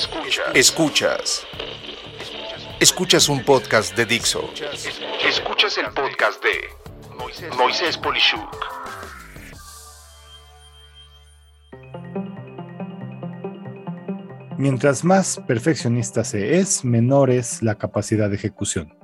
Escuchas. Escuchas. Escuchas un podcast de Dixo. Escuchas el podcast de Moisés Polishuk. Mientras más perfeccionista se es, menor es la capacidad de ejecución.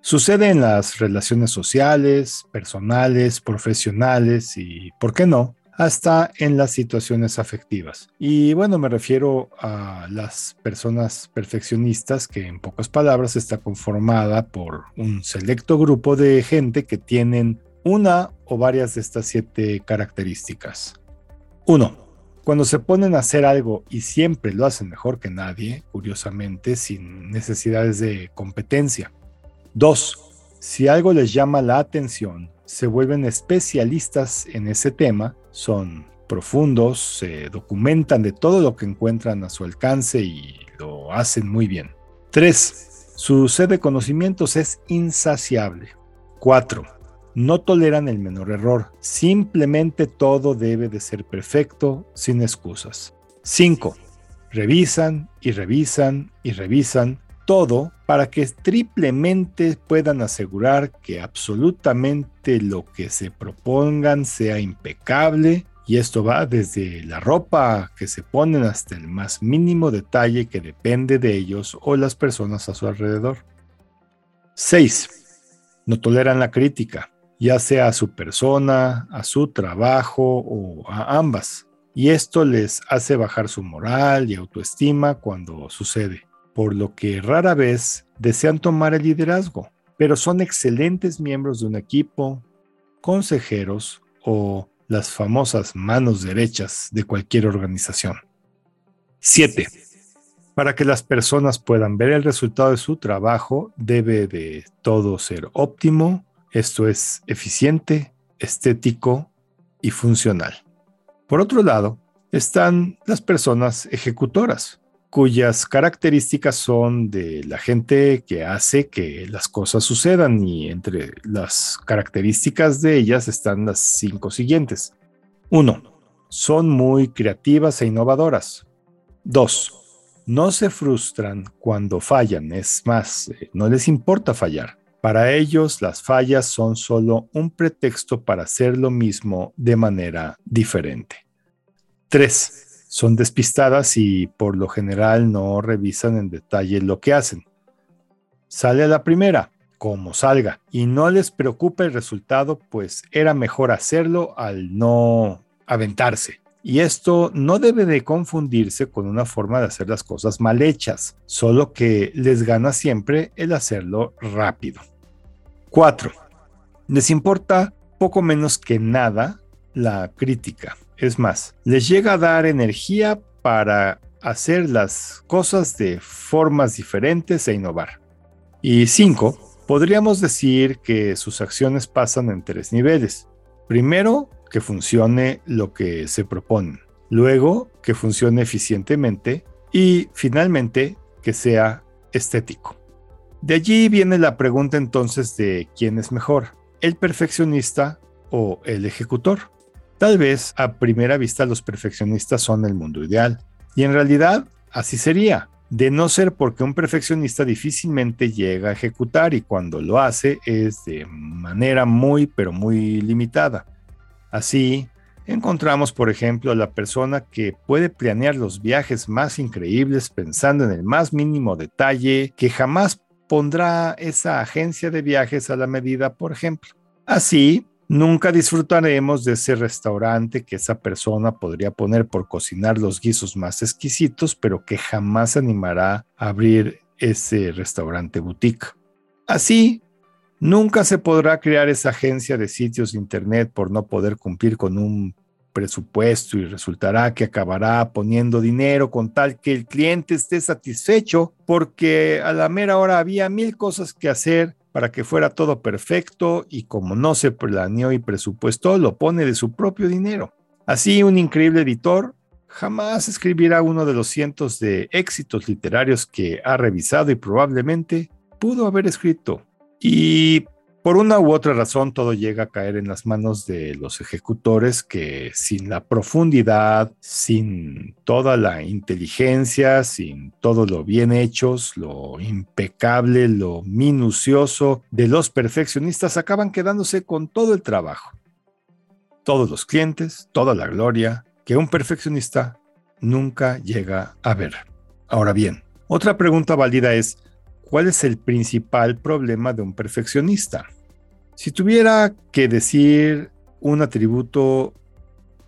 Sucede en las relaciones sociales, personales, profesionales y, ¿por qué no?, hasta en las situaciones afectivas. Y bueno, me refiero a las personas perfeccionistas, que en pocas palabras está conformada por un selecto grupo de gente que tienen una o varias de estas siete características. 1. Cuando se ponen a hacer algo y siempre lo hacen mejor que nadie, curiosamente, sin necesidades de competencia. 2. Si algo les llama la atención, se vuelven especialistas en ese tema, son profundos, se documentan de todo lo que encuentran a su alcance y lo hacen muy bien. 3. Su sed de conocimientos es insaciable. 4. No toleran el menor error. Simplemente todo debe de ser perfecto, sin excusas. 5. Revisan y revisan y revisan todo para que triplemente puedan asegurar que absolutamente lo que se propongan sea impecable y esto va desde la ropa que se ponen hasta el más mínimo detalle que depende de ellos o las personas a su alrededor. 6. No toleran la crítica, ya sea a su persona, a su trabajo o a ambas. Y esto les hace bajar su moral y autoestima cuando sucede por lo que rara vez desean tomar el liderazgo, pero son excelentes miembros de un equipo, consejeros o las famosas manos derechas de cualquier organización. 7. Para que las personas puedan ver el resultado de su trabajo, debe de todo ser óptimo, esto es eficiente, estético y funcional. Por otro lado, están las personas ejecutoras, cuyas características son de la gente que hace que las cosas sucedan y entre las características de ellas están las cinco siguientes. 1. Son muy creativas e innovadoras. 2. No se frustran cuando fallan, es más, eh, no les importa fallar. Para ellos las fallas son solo un pretexto para hacer lo mismo de manera diferente. 3 son despistadas y por lo general no revisan en detalle lo que hacen. Sale a la primera, como salga, y no les preocupa el resultado, pues era mejor hacerlo al no aventarse. Y esto no debe de confundirse con una forma de hacer las cosas mal hechas, solo que les gana siempre el hacerlo rápido. 4. Les importa poco menos que nada la crítica. Es más, les llega a dar energía para hacer las cosas de formas diferentes e innovar. Y cinco, podríamos decir que sus acciones pasan en tres niveles. Primero, que funcione lo que se propone. Luego, que funcione eficientemente. Y finalmente, que sea estético. De allí viene la pregunta entonces de quién es mejor, el perfeccionista o el ejecutor. Tal vez a primera vista los perfeccionistas son el mundo ideal, y en realidad así sería, de no ser porque un perfeccionista difícilmente llega a ejecutar y cuando lo hace es de manera muy pero muy limitada. Así, encontramos por ejemplo a la persona que puede planear los viajes más increíbles pensando en el más mínimo detalle, que jamás pondrá esa agencia de viajes a la medida, por ejemplo. Así, Nunca disfrutaremos de ese restaurante que esa persona podría poner por cocinar los guisos más exquisitos, pero que jamás animará a abrir ese restaurante boutique. Así, nunca se podrá crear esa agencia de sitios internet por no poder cumplir con un presupuesto y resultará que acabará poniendo dinero con tal que el cliente esté satisfecho porque a la mera hora había mil cosas que hacer para que fuera todo perfecto y como no se planeó y presupuestó, lo pone de su propio dinero. Así, un increíble editor jamás escribirá uno de los cientos de éxitos literarios que ha revisado y probablemente pudo haber escrito. Y Por una u otra razón, todo llega a caer en las manos de los ejecutores que sin la profundidad, sin toda la inteligencia, sin todo lo bien hechos, lo impecable, lo minucioso de los perfeccionistas, acaban quedándose con todo el trabajo. Todos los clientes, toda la gloria que un perfeccionista nunca llega a ver. Ahora bien, otra pregunta válida es, ¿Cuál es el principal problema de un perfeccionista? Si tuviera que decir un atributo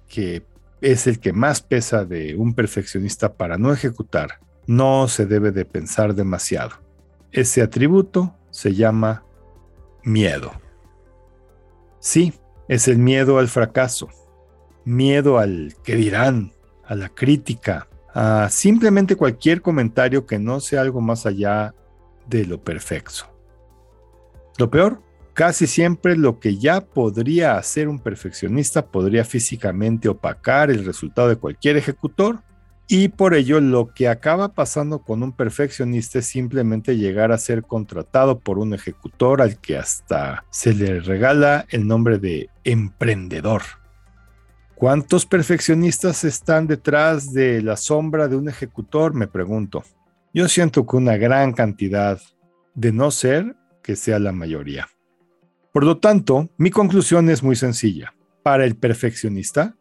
que es el que más pesa de un perfeccionista para no ejecutar, no se debe de pensar demasiado. Ese atributo se llama miedo. Sí, es el miedo al fracaso, miedo al que dirán, a la crítica, a simplemente cualquier comentario que no sea algo más allá de lo perfecto. Lo peor, casi siempre lo que ya podría hacer un perfeccionista podría físicamente opacar el resultado de cualquier ejecutor y por ello lo que acaba pasando con un perfeccionista es simplemente llegar a ser contratado por un ejecutor al que hasta se le regala el nombre de emprendedor. ¿Cuántos perfeccionistas están detrás de la sombra de un ejecutor? Me pregunto. Yo siento que una gran cantidad, de no ser que sea la mayoría. Por lo tanto, mi conclusión es muy sencilla. Para el perfeccionista,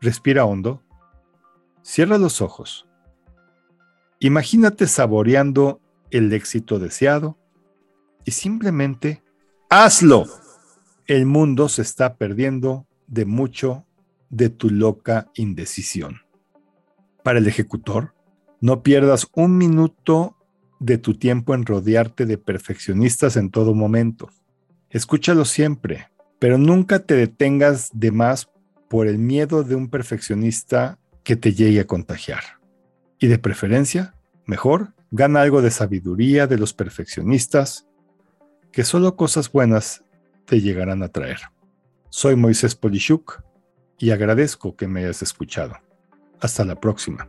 respira hondo, cierra los ojos, imagínate saboreando el éxito deseado y simplemente hazlo. El mundo se está perdiendo de mucho de tu loca indecisión. Para el ejecutor, no pierdas un minuto de tu tiempo en rodearte de perfeccionistas en todo momento. Escúchalo siempre, pero nunca te detengas de más por el miedo de un perfeccionista que te llegue a contagiar. Y de preferencia, mejor, gana algo de sabiduría de los perfeccionistas, que solo cosas buenas te llegarán a traer. Soy Moisés Polishuk y agradezco que me hayas escuchado. Hasta la próxima.